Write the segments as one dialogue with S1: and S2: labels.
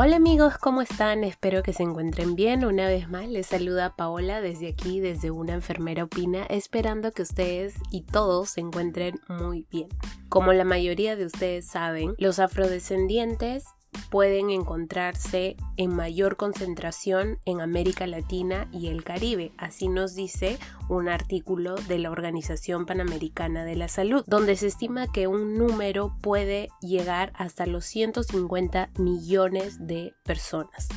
S1: Hola amigos, ¿cómo están? Espero que se encuentren bien. Una vez más les saluda Paola desde aquí, desde una enfermera opina, esperando que ustedes y todos se encuentren muy bien. Como la mayoría de ustedes saben, los afrodescendientes pueden encontrarse en mayor concentración en América Latina y el Caribe. Así nos dice un artículo de la Organización Panamericana de la Salud, donde se estima que un número puede llegar hasta los 150 millones de personas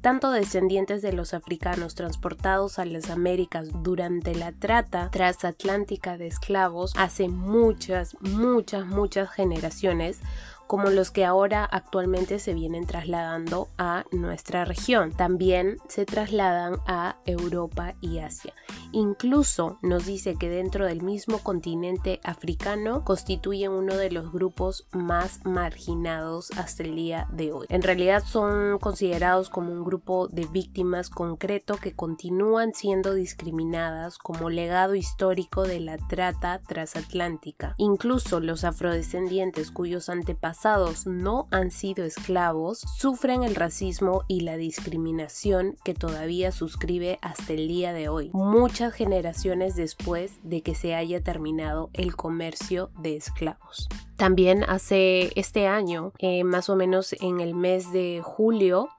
S1: tanto descendientes de los africanos transportados a las Américas durante la trata transatlántica de esclavos hace muchas, muchas, muchas generaciones, como los que ahora actualmente se vienen trasladando a nuestra región. También se trasladan a Europa y Asia. Incluso nos dice que dentro del mismo continente africano constituyen uno de los grupos más marginados hasta el día de hoy. En realidad son considerados como un grupo de víctimas concreto que continúan siendo discriminadas como legado histórico de la trata transatlántica. Incluso los afrodescendientes cuyos antepasados no han sido esclavos sufren el racismo y la discriminación que todavía suscribe hasta el día de hoy, muchas generaciones después de que se haya terminado el comercio de esclavos. También hace este año, eh, más o menos en el mes de julio,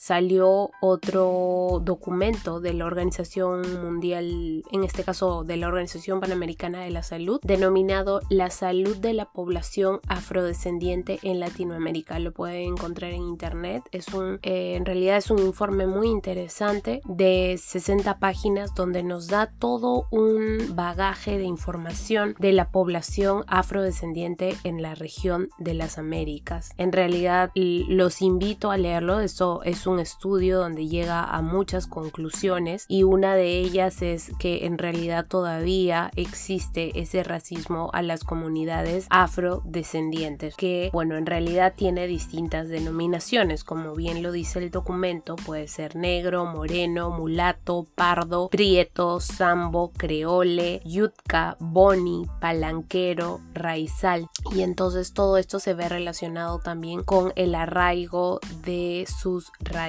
S1: salió otro documento de la Organización Mundial, en este caso de la Organización Panamericana de la Salud, denominado La salud de la población afrodescendiente en Latinoamérica. Lo pueden encontrar en internet. Es un, eh, en realidad es un informe muy interesante de 60 páginas donde nos da todo un bagaje de información de la población afrodescendiente en la región de las Américas. En realidad los invito a leerlo. Eso es estudio donde llega a muchas conclusiones y una de ellas es que en realidad todavía existe ese racismo a las comunidades afrodescendientes que bueno en realidad tiene distintas denominaciones. Como bien lo dice el documento puede ser negro, moreno, mulato, pardo, prieto, sambo, creole, yutka, boni, palanquero, raizal. Y entonces todo esto se ve relacionado también con el arraigo de sus raíces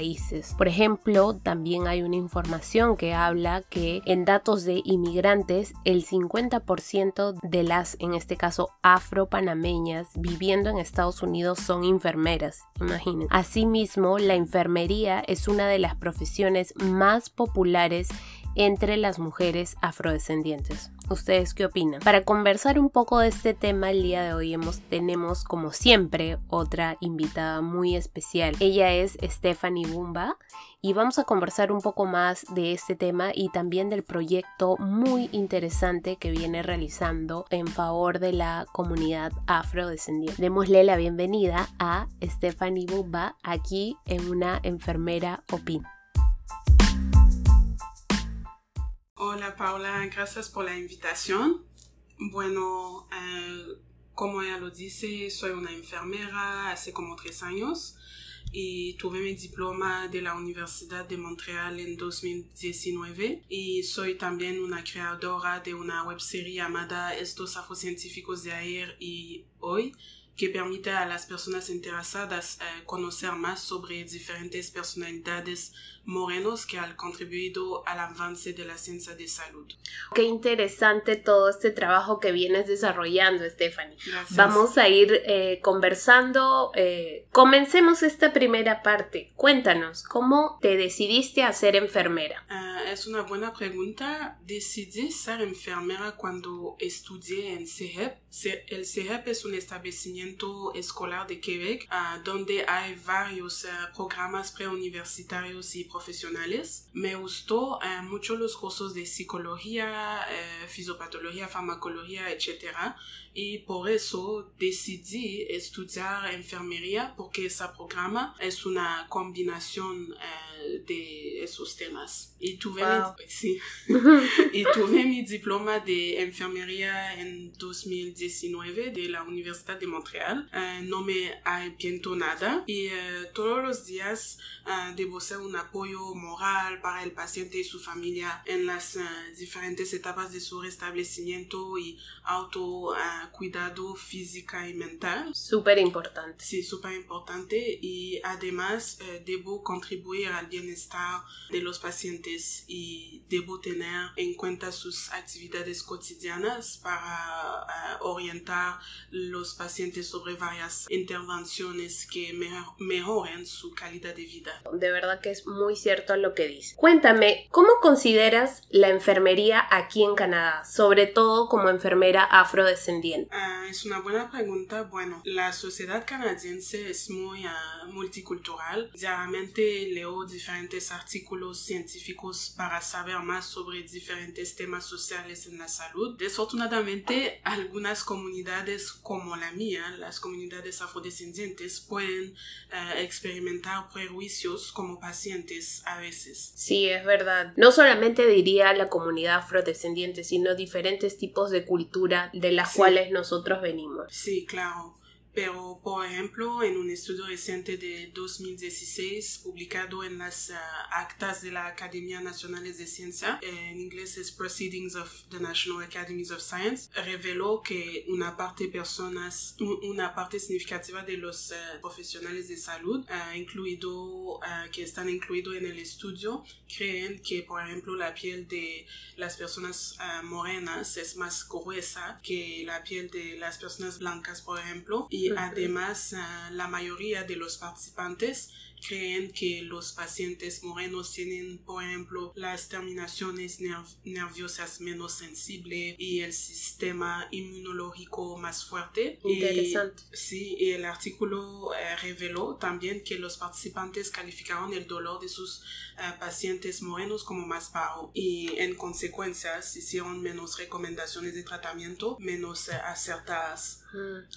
S1: Por ejemplo, también hay una información que habla que en datos de inmigrantes, el 50% de las, en este caso, afropanameñas viviendo en Estados Unidos son enfermeras. Imaginen. Asimismo, la enfermería es una de las profesiones más populares entre las mujeres afrodescendientes. ¿Ustedes qué opinan? Para conversar un poco de este tema el día de hoy tenemos como siempre otra invitada muy especial. Ella es Stephanie Bumba y vamos a conversar un poco más de este tema y también del proyecto muy interesante que viene realizando en favor de la comunidad afrodescendiente. Démosle la bienvenida a Stephanie Bumba aquí en una enfermera opin.
S2: Hola Paula, gracias por la invitación. Bueno, eh, como ella lo dice, soy una enfermera hace como tres años y tuve mi diploma de la Universidad de Montreal en 2019 y soy también una creadora de una webserie llamada Estos Afrocientíficos de ayer y hoy que permite a las personas interesadas eh, conocer más sobre diferentes personalidades morenos que han contribuido al avance de la ciencia de salud.
S1: Qué interesante todo este trabajo que vienes desarrollando, Stephanie. Vamos a ir eh, conversando. Eh, comencemos esta primera parte. Cuéntanos, ¿cómo te decidiste a ser enfermera?
S2: Ah, es una buena pregunta. Decidí ser enfermera cuando estudié en CEGEP. El CEGEP es un establecimiento escolar de Quebec ah, donde hay varios ah, programas preuniversitarios y profesionales. Me gustó eh, mucho los cursos de psicología, eh, fisiopatología, farmacología, etc. Y por eso decidí estudiar enfermería porque ese programa es una combinación eh, de esos temas. Y tuve, mi, sí. y tuve mi diploma de enfermería en 2019 de la Universidad de Montreal. Uh, no me arrepiento nada y uh, todos los días debo ser un apoyo moral para el paciente y su familia en las diferentes etapas de su restablecimiento y autocuidado física y mental.
S1: Súper importante.
S2: Sí, súper importante y además debo contribuir al bienestar de los pacientes y debo tener en cuenta sus actividades cotidianas para uh, orientar los pacientes sobre varias intervenciones que mejor, mejoren su calidad de vida.
S1: De verdad que es muy cierto lo que dice. Cuéntame, ¿cómo consideras la enfermería aquí en Canadá, sobre todo como enfermera afrodescendiente?
S2: Uh, es una buena pregunta. Bueno, la sociedad canadiense es muy uh, multicultural. Diariamente leo diferentes artículos científicos para saber más sobre diferentes temas sociales en la salud. Desafortunadamente, algunas comunidades como la mía, las comunidades afrodescendientes, pueden uh, experimentar prejuicios como pacientes a veces.
S1: Sí, es verdad. No solamente diría la comunidad afrodescendiente, sino diferentes tipos de cultura de las
S2: Sí.
S1: cuales nosotros venimos.
S2: Sí, claro. Pero, por ejemplo, en un estudio reciente de 2016 publicado en las ah, actas de la Academia Nacional de Ciencia, en inglés es Proceedings of the National Academies of Science, reveló que una parte personas, una parte significativa de los ah, profesionales de salud, ah, incluido, que están incluidos en el estudio, creen que, por ejemplo, la piel de las personas morenas es más gruesa que la piel de las personas blancas, por ejemplo.
S1: Ujú.
S2: además, ah, la mayoría de los participantes creen que los pacientes morenos tienen, por ejemplo, las terminaciones nerv- nerviosas menos sensibles y el sistema inmunológico más fuerte. Y-
S1: Interesante.
S2: Sí, y el artículo eh, reveló también que los participantes calificaron el dolor de sus eh, pacientes morenos como más bajo y en consecuencia se hicieron menos recomendaciones de tratamiento menos eh, acertadas.
S1: Mm.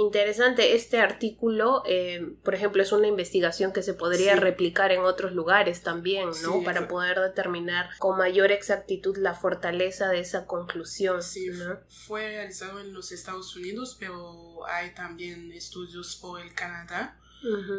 S1: Interesante, este artículo, eh, por ejemplo, es una investigación que se podría
S2: Sí.
S1: replicar en otros lugares también, ¿no?
S2: Sí,
S1: Para
S2: exacto.
S1: poder determinar con mayor exactitud la fortaleza de esa conclusión,
S2: Sí,
S1: ¿no?
S2: fue realizado en los Estados Unidos, pero hay también estudios por el Canadá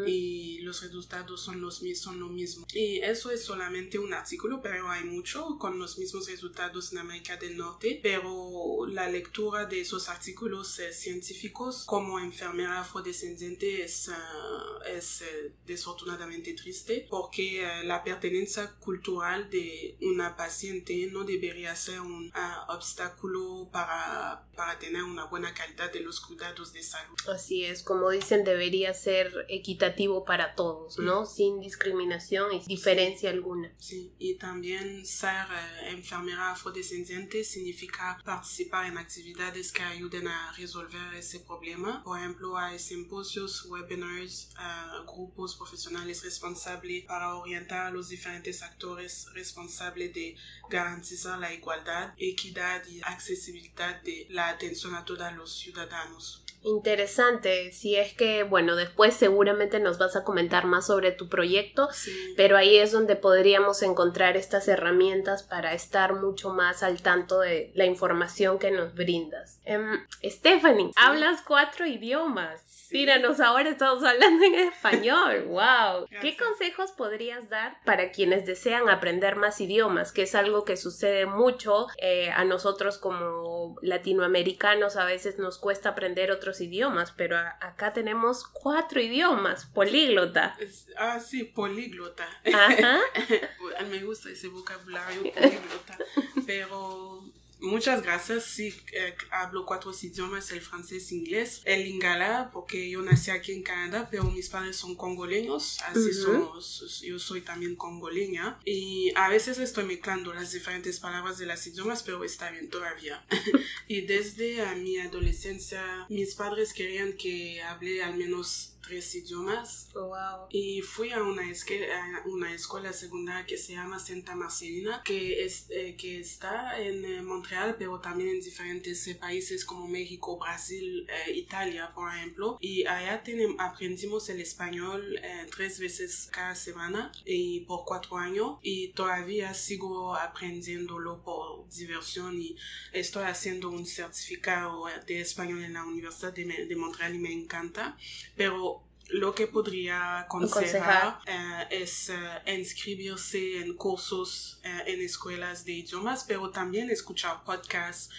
S2: Y los resultados son los son lo mismo. Y eso es solamente un artículo, pero hay mucho con los mismos resultados en América del Norte, pero la lectura de esos artículos eh, científicos como enfermera afrodescendiente es, ah, es eh, desafortunadamente triste porque eh, la pertenencia cultural de una paciente no debería ser un ah, obstáculo para, para tener una buena calidad de los cuidados de salud.
S1: Así es, como dicen, debería ser equitativo para todos, ¿no? Sin discriminación y diferencia alguna.
S2: Sí, y también ser eh, enfermera afrodescendiente significa participar en actividades que ayuden a resolver ese problema. Por ejemplo, hay simposios, webinars, eh, grupos profesionales responsables para orientar a los diferentes actores responsables de garantizar la igualdad, equidad y accesibilidad de la atención a todos los ciudadanos.
S1: Interesante, si es que, bueno, después seguramente nos vas a comentar más sobre tu proyecto,
S2: Sí.
S1: pero ahí es donde podríamos encontrar estas herramientas para estar mucho más al tanto de la información que nos brindas. Em, Stephanie, hablas cuatro idiomas.
S2: Sí.
S1: Míranos, ahora estamos hablando en español. ¡Wow! ¿Qué consejos podrías dar para quienes desean aprender más idiomas? Que es algo que sucede mucho eh, a nosotros como latinoamericanos. A veces nos cuesta aprender otros idiomas, pero acá tenemos cuatro idiomas, políglota.
S2: Ah, sí, políglota.
S1: Ajá.
S2: Me gusta ese vocabulario políglota. Pero muchas gracias. Sí, eh, hablo cuatro idiomas, el francés, inglés, el lingala, porque yo nací aquí en Canadá, pero mis padres son congoleños, así
S1: Ujú.
S2: somos, yo soy también congoleña. Y a veces estoy mezclando las diferentes palabras de las idiomas, pero está bien todavía. y desde eh, mi adolescencia, mis padres querían que hable al menos tres idiomas.
S1: Oh, wow.
S2: Y fui a una, a una escuela secundaria que se llama Santa Marcelina, que, es, eh, que está en eh, Montreal, pero también en diferentes eh, países como México, Brasil, Italia, por ejemplo. Y allá tenemos, aprendimos el español tres veces cada semana y por cuatro años. Y todavía sigo aprendiéndolo por diversión y estoy haciendo un certificado de español en la Universidad de, de Montreal y me encanta. Pero lo que podría aconsejar eh, es eh, inscribirse en cursos eh, en escuelas de idiomas, pero también escuchar podcasts,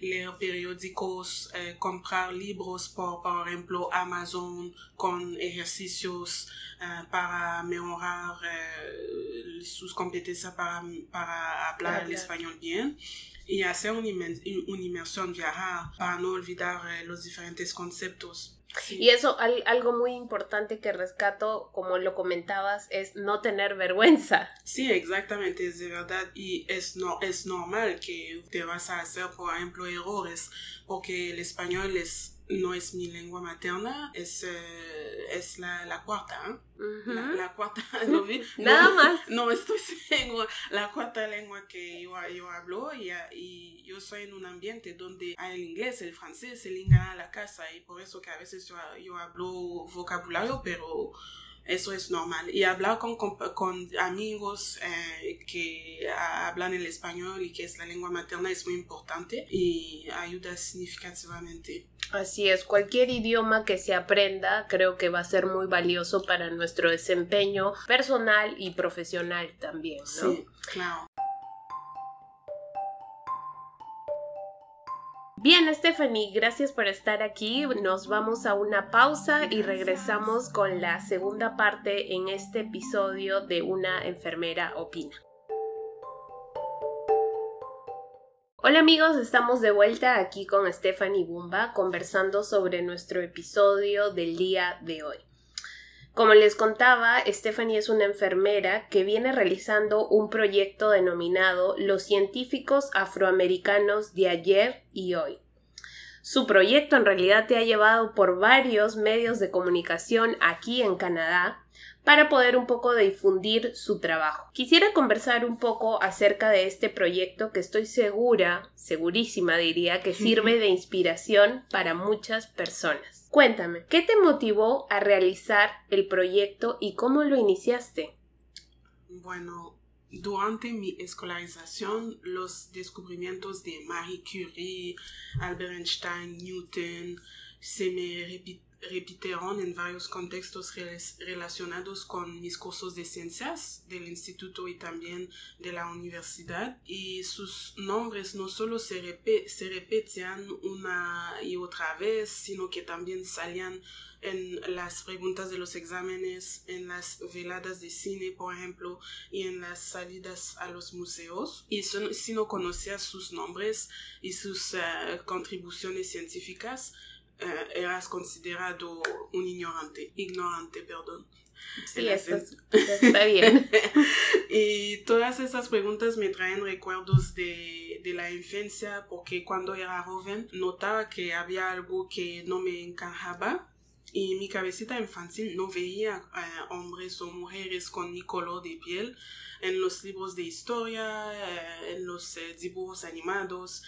S2: leer periódicos, comprar libros por, por ejemplo, Amazon con ejercicios para mejorar sus competencias para, para hablar el español bien y hacer una, inmersión, viajar para no olvidar los diferentes conceptos
S1: y eso, algo muy importante que rescato, como lo comentabas, es no tener vergüenza.
S2: Sí, exactamente, es de verdad. Y es, no, es normal que te vas a hacer, por ejemplo, errores, porque el español es no es mi lengua materna, es, eh, es la, la cuarta. ¿eh? la, cuarta, ¿lo vi?
S1: Nada más.
S2: No estoy segura. La cuarta lengua que yo, yo hablo y, y, yo soy en un ambiente donde hay el inglés, el francés, el inglés a la casa y por eso que a veces yo, yo hablo vocabulario, pero eso es normal. Y hablar con, con, amigos eh, que hablan el español y que es la lengua materna es muy importante y ayuda significativamente.
S1: Así es, cualquier idioma que se aprenda creo que va a ser muy valioso para nuestro desempeño personal y profesional también, ¿no?
S2: Sí, claro.
S1: Bien, Stephanie, gracias por estar aquí. Nos vamos a una pausa y regresamos con la segunda parte en este episodio de Una enfermera opina. Hola amigos, estamos de vuelta aquí con Stephanie Bumba conversando sobre nuestro episodio del día de hoy. Como les contaba, Stephanie es una enfermera que viene realizando un proyecto denominado Los científicos afroamericanos de ayer y hoy. Su proyecto en realidad te ha llevado por varios medios de comunicación aquí en Canadá para poder un poco difundir su trabajo. Quisiera conversar un poco acerca de este proyecto que estoy segura, segurísima diría, que sirve de inspiración para muchas personas. Cuéntame, ¿qué te motivó a realizar el proyecto y cómo lo iniciaste?
S2: Bueno, durante mi escolarización, los descubrimientos de Marie Curie, Albert Einstein, Newton, se me repitieron repitieron en varios contextos relacionados con mis cursos de ciencias del instituto y también de la universidad y sus nombres no solo se, se repetían una y otra vez sino que también salían en las preguntas de los exámenes, en las veladas de cine, por ejemplo, y en las salidas a los museos. Y si no conocías sus nombres y sus eh, contribuciones científicas, eh, eras considerado un ignorante, ignorante, perdón.
S1: Sí, eso está bien.
S2: y todas esas preguntas me traen recuerdos de, de, la infancia porque cuando era joven notaba que había algo que no me encajaba y mi cabecita infantil no veía eh, hombres o mujeres con mi color de piel en los libros de historia, eh, en los dibujos animados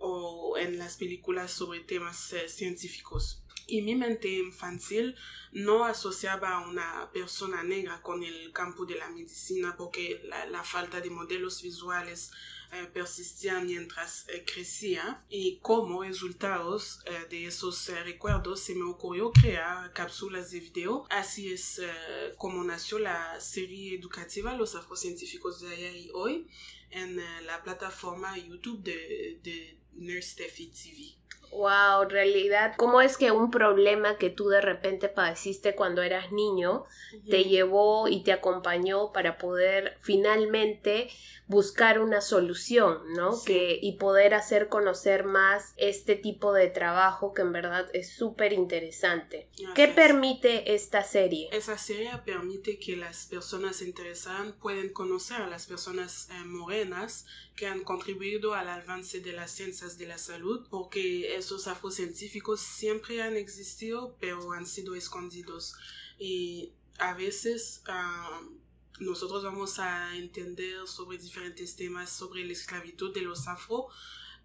S2: o en las películas sobre temas eh, científicos. Y mi mente infantil no asociaba a una persona negra con el campo de la medicina porque la, falta de modelos visuales eh, persistía mientras eh, crecía y como resultados de esos recuerdos se me ocurrió crear cápsulas de video. Así es como nació la serie educativa Los Afrocientíficos de ayer y hoy en la plataforma YouTube de, de Nurse TV.
S1: Wow, realidad, ¿cómo es que un problema que tú de repente padeciste cuando eras niño te llevó y te acompañó para poder finalmente buscar una solución, ¿no? Que, y poder hacer conocer más este tipo de trabajo que en verdad es súper interesante. ¿Qué permite esta serie?
S2: Esa serie permite que las personas interesadas pueden conocer a las personas eh, morenas que han contribuido al avance de las ciencias de la salud, porque esos afrocientíficos siempre han existido, pero han sido escondidos. Y a veces ah, nosotros vamos a entender sobre diferentes temas sobre la esclavitud de los afro,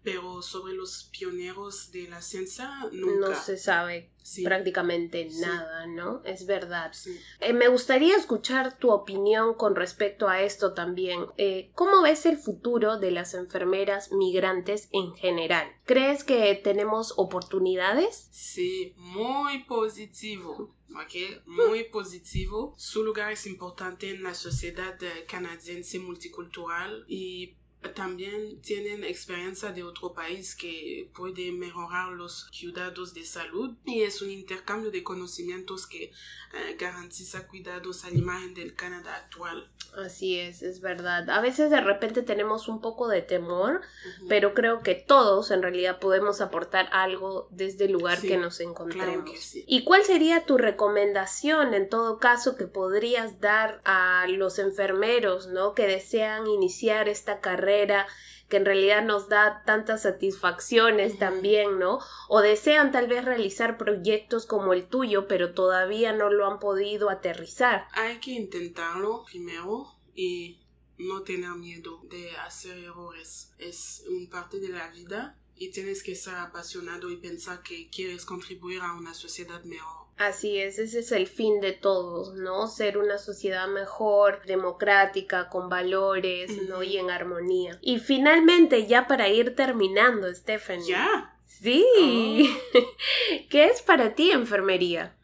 S2: pero sobre los pioneros de la ciencia nunca.
S1: No se sabe prácticamente nada, ¿no? Es verdad. Eh, me gustaría escuchar tu opinión con respecto a esto también. Eh, ¿Cómo ves el futuro de las enfermeras migrantes en general? ¿Crees que tenemos oportunidades?
S2: Sí, muy positivo. Okay, muy positivo. Su lugar es importante en la sociedad canadiense multicultural y también tienen experiencia de otro país que puede mejorar los cuidados de salud y es un intercambio de conocimientos que eh, garantiza cuidados a la imagen del Canadá actual.
S1: Así es, es verdad. A veces de repente tenemos un poco de temor, pero creo que todos en realidad podemos aportar algo desde el lugar que nos encontremos. ¿Y cuál sería tu recomendación en todo caso que podrías dar a los enfermeros, ¿no? que desean iniciar esta carrera que en realidad nos da tantas satisfacciones también, ¿no? O desean tal vez realizar proyectos como el tuyo, pero todavía no lo han podido aterrizar.
S2: Hay que intentarlo primero y no tener miedo de hacer errores. Es un parte de la vida y tienes que ser apasionado y pensar que quieres contribuir a una sociedad mejor.
S1: Así es, ese es el fin de todos, ¿no? Ser una sociedad mejor, democrática, con valores, ¿no? Y en armonía. Y finalmente, ya para ir terminando, Stephanie.
S2: ¿Ya?
S1: Sí. Oh. ¿Qué es para ti enfermería?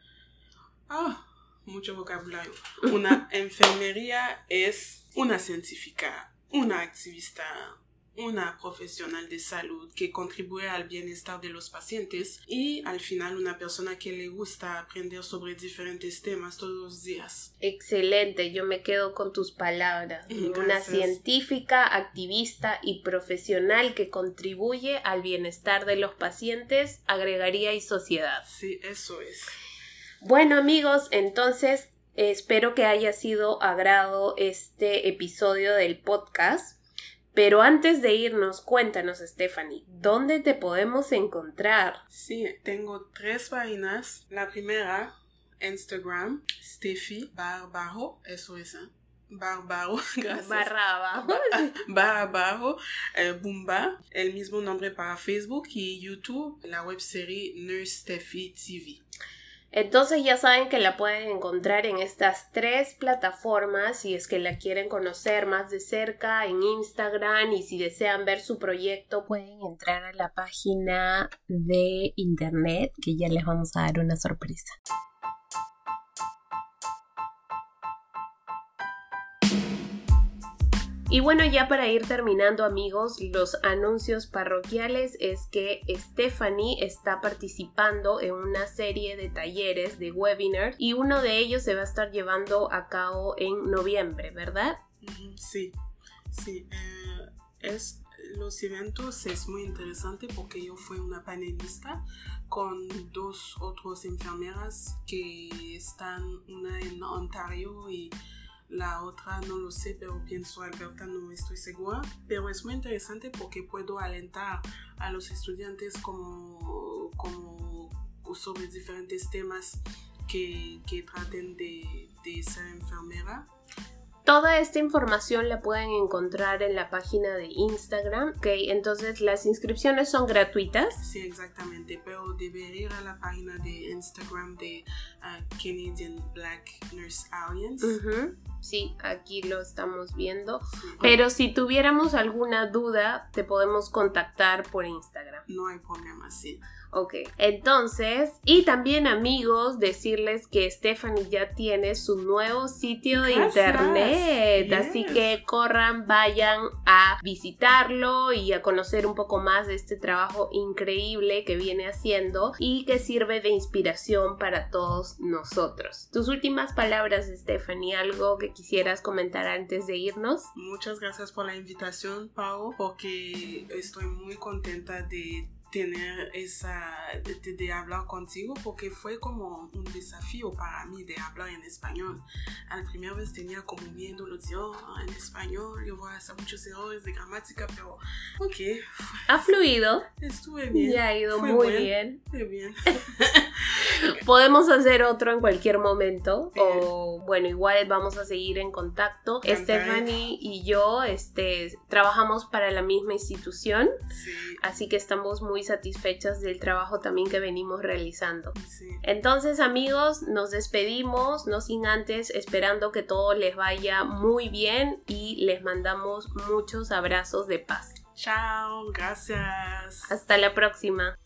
S2: Ah, mucho vocabulario. Una enfermería es una científica, una activista, una profesional de salud que contribuye al bienestar de los pacientes y al final una persona que le gusta aprender sobre diferentes temas todos los días.
S1: Excelente, yo me quedo con tus palabras. Una científica, activista y profesional que contribuye al bienestar de los pacientes, agregaría y sociedad.
S2: Sí, eso es.
S1: Bueno amigos, entonces espero que haya sido agrado este episodio del podcast. Pero antes de irnos, cuéntanos, Stephanie, ¿dónde te podemos encontrar?
S2: Sí, tengo tres páginas. La primera, Instagram, Steffi Barbajo, eso es, ¿eh? Barbaro, gracias.
S1: Barra abajo.
S2: Barra abajo, eh, Bumba, el mismo nombre para Facebook y YouTube, la webserie Nurse Steffi TV.
S1: Entonces ya saben que la pueden encontrar en estas tres plataformas si es que la quieren conocer más de cerca en Instagram y si desean ver su proyecto pueden entrar a la página de internet que ya les vamos a dar una sorpresa. Y bueno, ya para ir terminando amigos, los anuncios parroquiales es que Stephanie está participando en una serie de talleres, de webinars, y uno de ellos se va a estar llevando a cabo en noviembre, ¿verdad?
S2: Sí, sí. Eh, es, los eventos es muy interesante porque yo fui una panelista con dos otras enfermeras que están, una en Ontario y la otra no lo sé, pero pienso Alberta, no estoy segura. Pero es muy interesante porque puedo alentar a los estudiantes como, como sobre diferentes temas que, que traten de, de ser enfermera
S1: Toda esta información la pueden encontrar en la página de Instagram, ok, entonces las inscripciones son gratuitas.
S2: Sí, exactamente, pero debería ir a la página de Instagram de uh, Canadian Black Nurse Alliance.
S1: Sí, aquí lo estamos viendo. Pero si tuviéramos alguna duda, te podemos contactar por Instagram.
S2: No hay problema, sí.
S1: Ok, entonces, y también amigos, decirles que Stephanie ya tiene su nuevo sitio de internet, así que corran, vayan a visitarlo y a conocer un poco más de este trabajo increíble que viene haciendo y que sirve de inspiración para todos nosotros. Tus últimas palabras, Stephanie, algo que quisieras comentar antes de irnos.
S2: Muchas gracias por la invitación, Pau, porque estoy muy contenta de tener esa, de, hablar contigo porque fue como un desafío para mí de hablar en español. Al primera vez tenía como miedo, lo decía, oh, en español yo voy a hacer muchos errores de gramática, pero ok.
S1: Ha fluido.
S2: Estuve bien.
S1: Ya ha ido muy bien.
S2: Muy bien.
S1: Podemos hacer otro en cualquier momento o bueno, igual vamos a seguir en contacto. Stephanie y yo este, trabajamos para la misma institución, así que estamos muy satisfechas del trabajo también que venimos realizando. Entonces amigos, nos despedimos, no sin antes esperando que todo les vaya muy bien y les mandamos muchos abrazos de paz.
S2: Chao, gracias.
S1: Hasta la próxima.